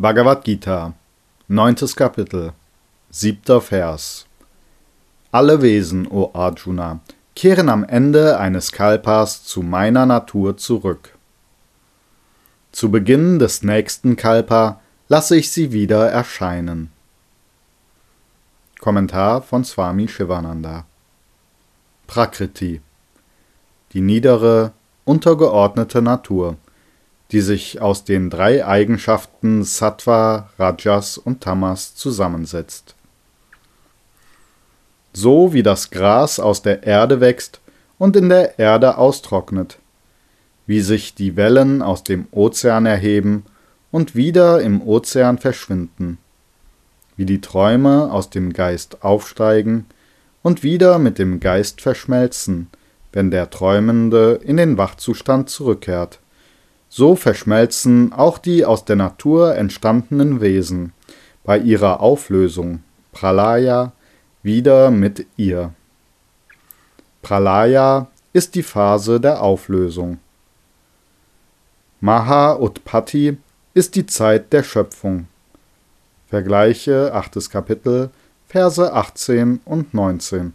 Bhagavad Gita, neuntes Kapitel, siebter Vers. Alle Wesen, o Arjuna, kehren am Ende eines Kalpas zu meiner Natur zurück. Zu Beginn des nächsten Kalpa lasse ich sie wieder erscheinen. Kommentar von Swami Shivananda Prakriti Die niedere, untergeordnete Natur – die sich aus den drei Eigenschaften Sattva, Rajas und Tamas zusammensetzt. So wie das Gras aus der Erde wächst und in der Erde austrocknet, wie sich die Wellen aus dem Ozean erheben und wieder im Ozean verschwinden, wie die Träume aus dem Geist aufsteigen und wieder mit dem Geist verschmelzen, wenn der Träumende in den Wachzustand zurückkehrt so verschmelzen auch die aus der Natur entstandenen Wesen bei ihrer Auflösung (Pralaya) wieder mit ihr. Pralaya ist die Phase der Auflösung. Maha Utpatti ist die Zeit der Schöpfung. Vergleiche 8. Kapitel, Verse 18 und 19